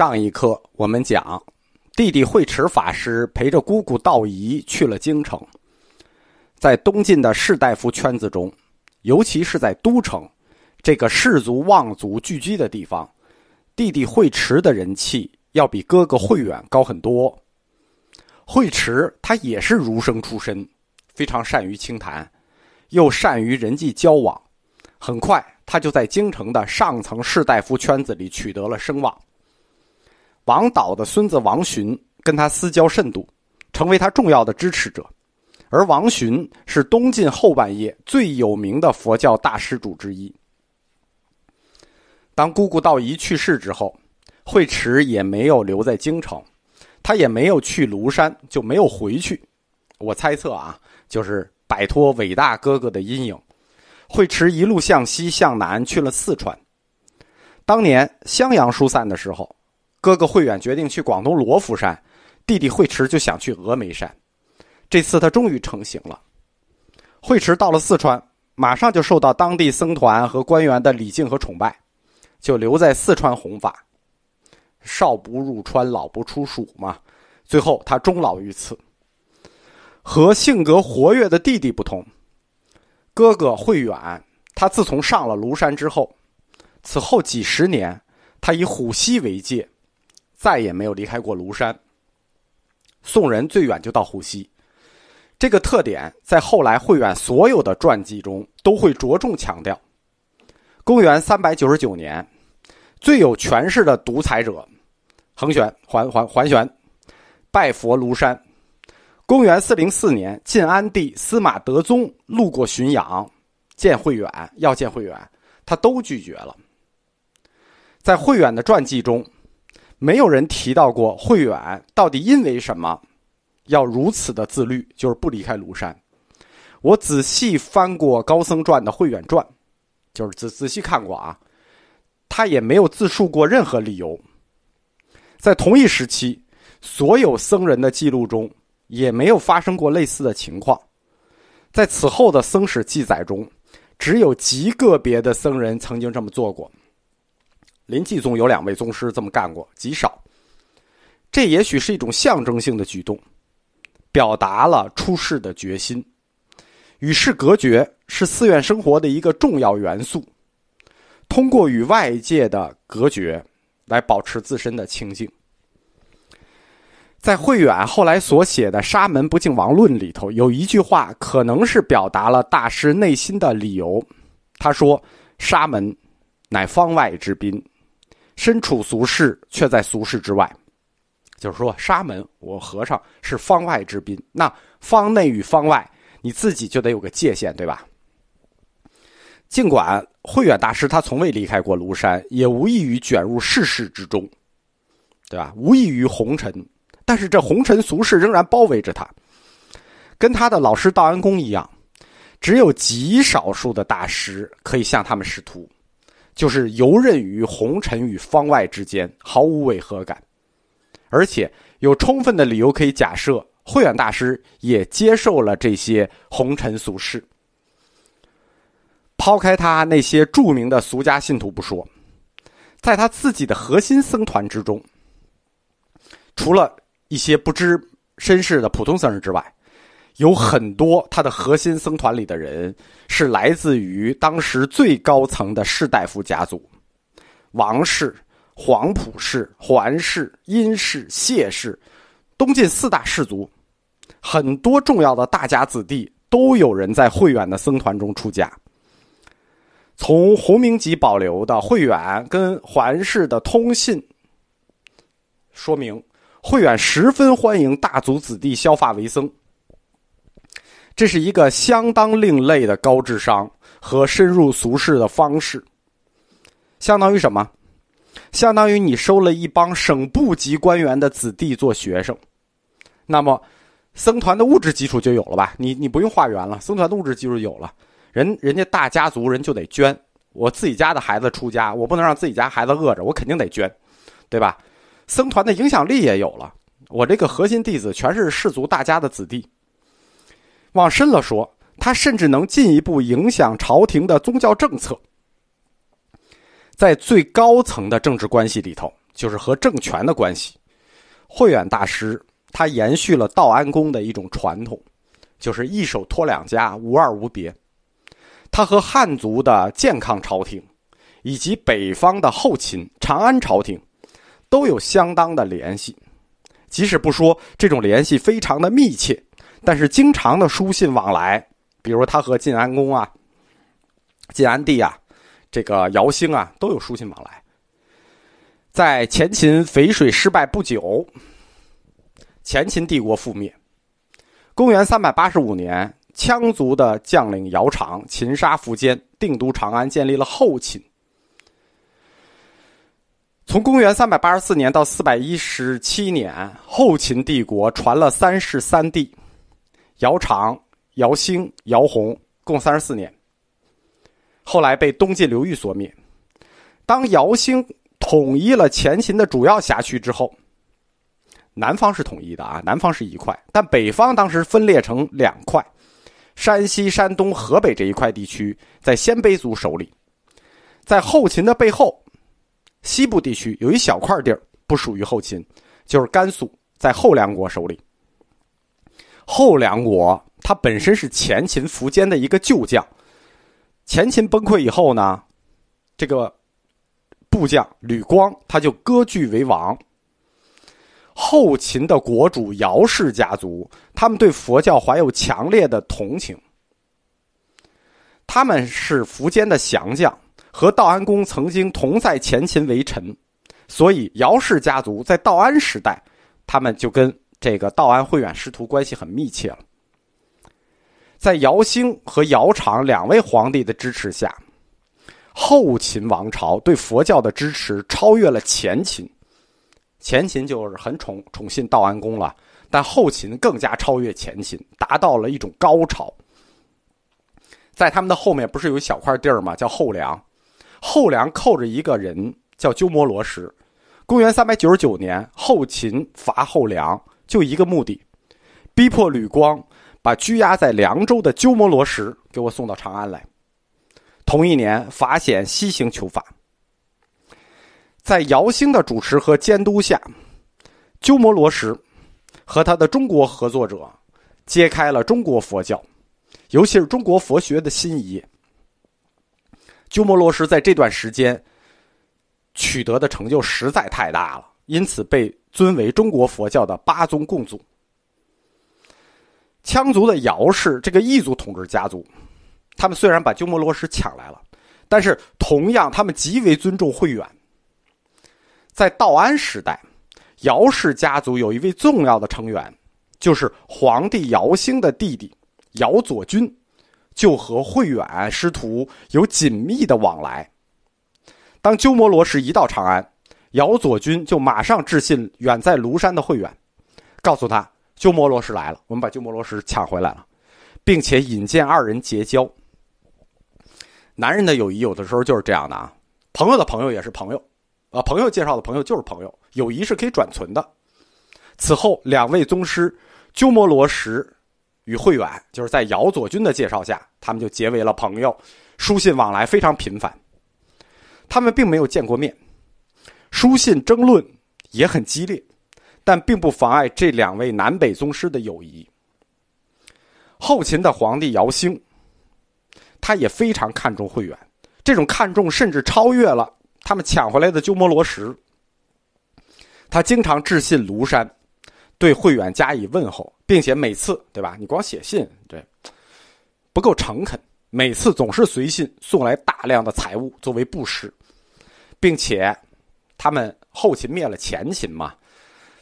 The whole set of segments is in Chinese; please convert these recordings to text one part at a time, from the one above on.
上一课我们讲，弟弟慧持法师陪着姑姑道仪去了京城。在东晋的士大夫圈子中，尤其是在都城这个士族望族聚居的地方，弟弟慧持的人气要比哥哥慧远高很多。慧持他也是儒生出身，非常善于清谈，又善于人际交往，很快他就在京城的上层士大夫圈子里取得了声望。王导的孙子王洵跟他私交甚笃，成为他重要的支持者。而王洵是东晋后半叶最有名的佛教大施主之一。当姑姑道仪去世之后，慧持也没有留在京城，他也没有去庐山，就没有回去。我猜测啊，就是摆脱伟大哥哥的阴影，慧持一路向西向南去了四川。当年襄阳疏散的时候。哥哥慧远决定去广东罗浮山，弟弟慧持就想去峨眉山。这次他终于成行了。慧持到了四川，马上就受到当地僧团和官员的礼敬和崇拜，就留在四川弘法。少不入川，老不出蜀嘛。最后他终老于此。和性格活跃的弟弟不同，哥哥慧远，他自从上了庐山之后，此后几十年，他以虎溪为界。再也没有离开过庐山。宋人最远就到虎溪，这个特点在后来慧远所有的传记中都会着重强调。公元三百九十九年，最有权势的独裁者桓玄桓桓桓玄拜佛庐山。公元四零四年，晋安帝司马德宗路过浔阳，见慧远，要见慧远，他都拒绝了。在慧远的传记中。没有人提到过慧远到底因为什么要如此的自律，就是不离开庐山。我仔细翻过高僧传的慧远传，就是仔仔细看过啊，他也没有自述过任何理由。在同一时期，所有僧人的记录中也没有发生过类似的情况。在此后的僧史记载中，只有极个别的僧人曾经这么做过。临济宗有两位宗师这么干过，极少。这也许是一种象征性的举动，表达了出世的决心。与世隔绝是寺院生活的一个重要元素。通过与外界的隔绝，来保持自身的清净。在慧远后来所写的《沙门不净王论》里头，有一句话，可能是表达了大师内心的理由。他说：“沙门，乃方外之宾。”身处俗世，却在俗世之外，就是说，沙门，我和尚是方外之宾。那方内与方外，你自己就得有个界限，对吧？尽管慧远大师他从未离开过庐山，也无异于卷入世事之中，对吧？无异于红尘，但是这红尘俗世仍然包围着他，跟他的老师道安公一样，只有极少数的大师可以向他们师徒。就是游刃于红尘与方外之间，毫无违和感，而且有充分的理由可以假设，慧远大师也接受了这些红尘俗事。抛开他那些著名的俗家信徒不说，在他自己的核心僧团之中，除了一些不知身世的普通僧人之外。有很多他的核心僧团里的人是来自于当时最高层的士大夫家族，王氏、黄埔氏、桓氏、殷氏、谢氏，东晋四大氏族，很多重要的大家子弟都有人在慧远的僧团中出家。从洪明集保留的慧远跟桓氏的通信，说明慧远十分欢迎大族子弟削发为僧。这是一个相当另类的高智商和深入俗世的方式，相当于什么？相当于你收了一帮省部级官员的子弟做学生，那么僧团的物质基础就有了吧？你你不用化缘了，僧团的物质基础有了，人人家大家族人就得捐。我自己家的孩子出家，我不能让自己家孩子饿着，我肯定得捐，对吧？僧团的影响力也有了，我这个核心弟子全是氏族大家的子弟。往深了说，他甚至能进一步影响朝廷的宗教政策。在最高层的政治关系里头，就是和政权的关系。慧远大师他延续了道安公的一种传统，就是一手托两家，无二无别。他和汉族的健康朝廷，以及北方的后秦长安朝廷，都有相当的联系。即使不说这种联系非常的密切，但是经常的书信往来，比如他和晋安公啊、晋安帝啊、这个姚兴啊，都有书信往来。在前秦淝水失败不久，前秦帝国覆灭。公元三百八十五年。羌族的将领姚苌擒杀苻坚，定都长安，建立了后秦。从公元三百八十四年到四百一十七年，后秦帝国传了三世三帝：姚长、姚兴、姚泓，共三十四年。后来被东晋刘裕所灭。当姚兴统一了前秦的主要辖区之后，南方是统一的啊，南方是一块，但北方当时分裂成两块。山西、山东、河北这一块地区在鲜卑族手里，在后秦的背后，西部地区有一小块地儿不属于后秦，就是甘肃，在后梁国手里。后梁国它本身是前秦苻坚的一个旧将，前秦崩溃以后呢，这个部将吕光他就割据为王。后秦的国主姚氏家族，他们对佛教怀有强烈的同情。他们是苻坚的降将，和道安公曾经同在前秦为臣，所以姚氏家族在道安时代，他们就跟这个道安慧远师徒关系很密切了。在姚兴和姚苌两位皇帝的支持下，后秦王朝对佛教的支持超越了前秦。前秦就是很宠宠信道安公了，但后秦更加超越前秦，达到了一种高潮。在他们的后面不是有一小块地儿吗？叫后梁，后梁扣着一个人叫鸠摩罗什。公元三百九十九年，后秦伐后梁，就一个目的，逼迫吕光把拘押在凉州的鸠摩罗什给我送到长安来。同一年，法显西行求法。在姚兴的主持和监督下，鸠摩罗什和他的中国合作者揭开了中国佛教，尤其是中国佛学的新一页。鸠摩罗什在这段时间取得的成就实在太大了，因此被尊为中国佛教的八宗共祖。羌族的姚氏这个异族统治家族，他们虽然把鸠摩罗什抢来了，但是同样他们极为尊重慧远。在道安时代，姚氏家族有一位重要的成员，就是皇帝姚兴的弟弟姚左军，就和慧远师徒有紧密的往来。当鸠摩罗什一到长安，姚左军就马上致信远在庐山的慧远，告诉他鸠摩罗什来了，我们把鸠摩罗什抢回来了，并且引荐二人结交。男人的友谊有的时候就是这样的啊，朋友的朋友也是朋友。啊，朋友介绍的朋友就是朋友，友谊是可以转存的。此后，两位宗师鸠摩罗什与慧远，就是在姚左军的介绍下，他们就结为了朋友，书信往来非常频繁。他们并没有见过面，书信争论也很激烈，但并不妨碍这两位南北宗师的友谊。后秦的皇帝姚兴，他也非常看重慧远，这种看重甚至超越了。他们抢回来的鸠摩罗什，他经常致信庐山，对慧远加以问候，并且每次，对吧？你光写信，对，不够诚恳。每次总是随信送来大量的财物作为布施，并且他们后秦灭了前秦嘛，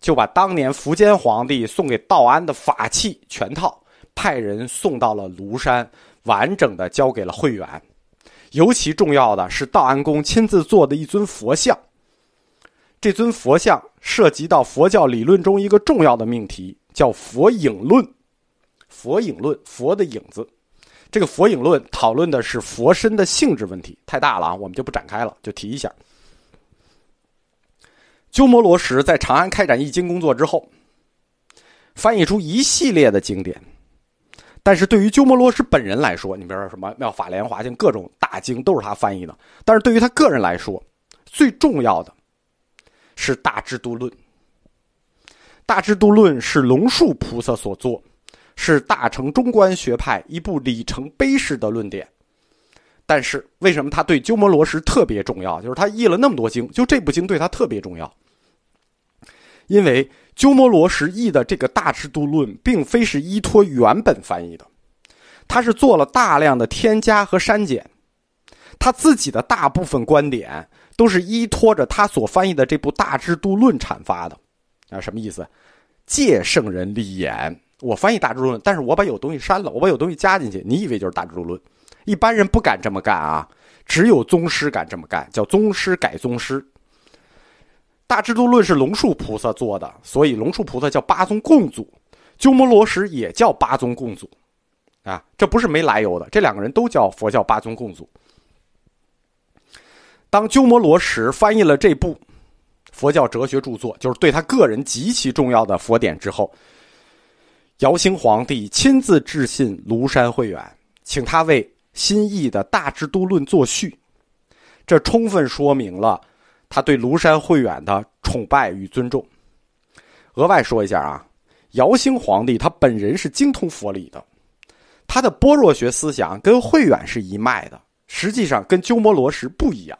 就把当年苻坚皇帝送给道安的法器全套派人送到了庐山，完整的交给了慧远。尤其重要的是，道安公亲自做的一尊佛像。这尊佛像涉及到佛教理论中一个重要的命题，叫“佛影论”。佛影论，佛的影子。这个佛影论讨论的是佛身的性质问题，太大了啊，我们就不展开了，就提一下。鸠摩罗什在长安开展译经工作之后，翻译出一系列的经典。但是对于鸠摩罗什本人来说，你比如说什么《妙法莲华经》各种大经都是他翻译的。但是对于他个人来说，最重要的，是《大智度论》。《大智度论》是龙树菩萨所作，是大乘中观学派一部里程碑式的论点。但是，为什么他对鸠摩罗什特别重要？就是他译了那么多经，就这部经对他特别重要。因为鸠摩罗什译的这个《大智度论》，并非是依托原本翻译的，他是做了大量的添加和删减。他自己的大部分观点都是依托着他所翻译的这部《大智度论》阐发的。啊，什么意思？借圣人立言，我翻译《大智度论》，但是我把有东西删了，我把有东西加进去，你以为就是《大智度论》？一般人不敢这么干啊，只有宗师敢这么干，叫宗师改宗师。《大智度论》是龙树菩萨做的，所以龙树菩萨叫八宗共祖，鸠摩罗什也叫八宗共祖，啊，这不是没来由的，这两个人都叫佛教八宗共祖。当鸠摩罗什翻译了这部佛教哲学著作，就是对他个人极其重要的佛典之后，姚兴皇帝亲自致信庐山慧远，请他为。新译的《大智度论》作序，这充分说明了他对庐山慧远的崇拜与尊重。额外说一下啊，姚兴皇帝他本人是精通佛理的，他的般若学思想跟慧远是一脉的，实际上跟鸠摩罗什不一样。